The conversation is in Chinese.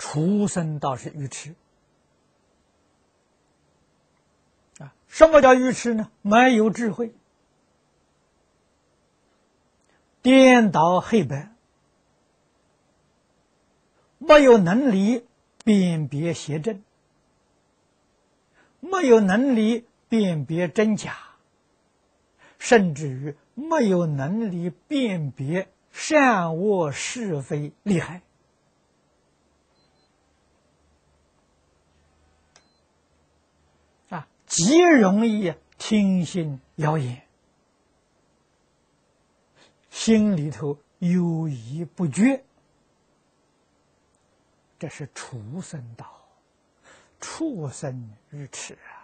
出生倒是愚痴啊！什么叫愚痴呢？没有智慧，颠倒黑白，没有能力辨别邪正，没有能力辨别真假，甚至于没有能力辨别善恶是非利害。极容易听信谣言，心里头犹疑不决，这是畜生道，畜生愚痴啊！